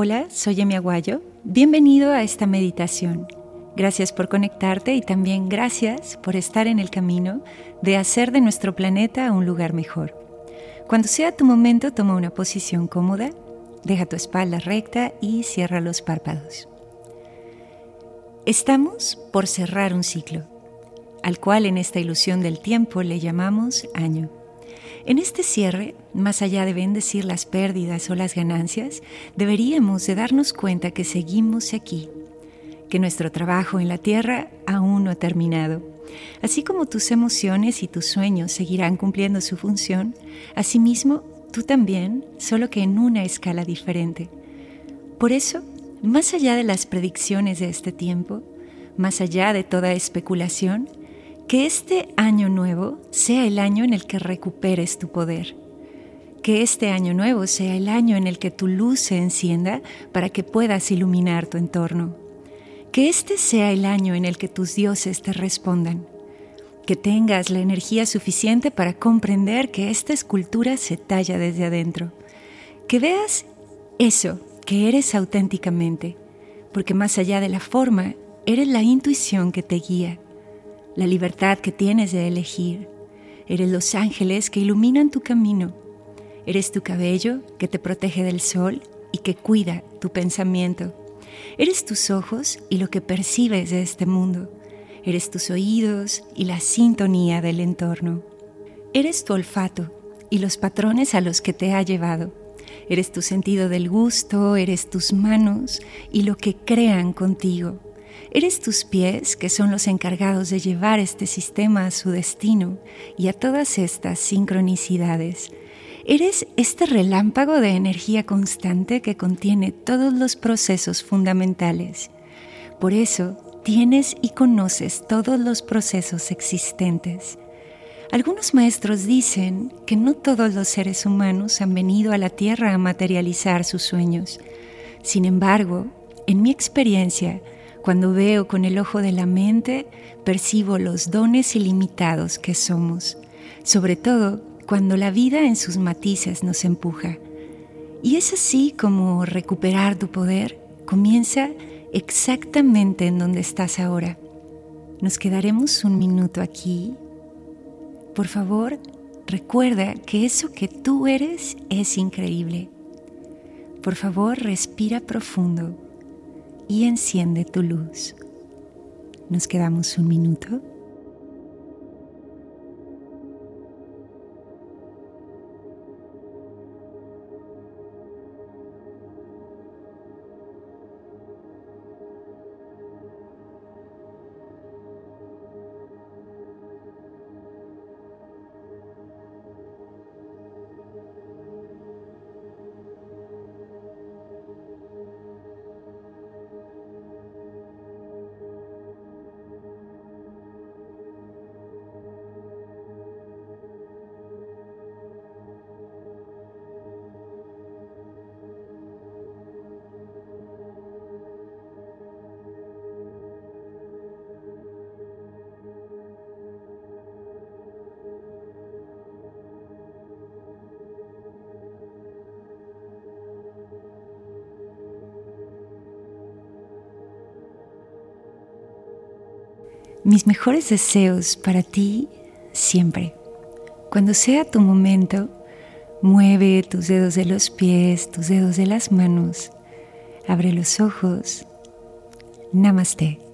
Hola, soy Emi Aguayo. Bienvenido a esta meditación. Gracias por conectarte y también gracias por estar en el camino de hacer de nuestro planeta un lugar mejor. Cuando sea tu momento, toma una posición cómoda, deja tu espalda recta y cierra los párpados. Estamos por cerrar un ciclo, al cual en esta ilusión del tiempo le llamamos año. En este cierre, más allá de bendecir las pérdidas o las ganancias, deberíamos de darnos cuenta que seguimos aquí, que nuestro trabajo en la tierra aún no ha terminado. Así como tus emociones y tus sueños seguirán cumpliendo su función, asimismo tú también, solo que en una escala diferente. Por eso, más allá de las predicciones de este tiempo, más allá de toda especulación, que este año nuevo sea el año en el que recuperes tu poder. Que este año nuevo sea el año en el que tu luz se encienda para que puedas iluminar tu entorno. Que este sea el año en el que tus dioses te respondan. Que tengas la energía suficiente para comprender que esta escultura se talla desde adentro. Que veas eso que eres auténticamente, porque más allá de la forma, eres la intuición que te guía la libertad que tienes de elegir. Eres los ángeles que iluminan tu camino. Eres tu cabello que te protege del sol y que cuida tu pensamiento. Eres tus ojos y lo que percibes de este mundo. Eres tus oídos y la sintonía del entorno. Eres tu olfato y los patrones a los que te ha llevado. Eres tu sentido del gusto, eres tus manos y lo que crean contigo. Eres tus pies que son los encargados de llevar este sistema a su destino y a todas estas sincronicidades. Eres este relámpago de energía constante que contiene todos los procesos fundamentales. Por eso tienes y conoces todos los procesos existentes. Algunos maestros dicen que no todos los seres humanos han venido a la Tierra a materializar sus sueños. Sin embargo, en mi experiencia, cuando veo con el ojo de la mente, percibo los dones ilimitados que somos, sobre todo cuando la vida en sus matices nos empuja. Y es así como recuperar tu poder comienza exactamente en donde estás ahora. Nos quedaremos un minuto aquí. Por favor, recuerda que eso que tú eres es increíble. Por favor, respira profundo y enciende tu luz. Nos quedamos un minuto. Mis mejores deseos para ti siempre. Cuando sea tu momento, mueve tus dedos de los pies, tus dedos de las manos, abre los ojos. Namaste.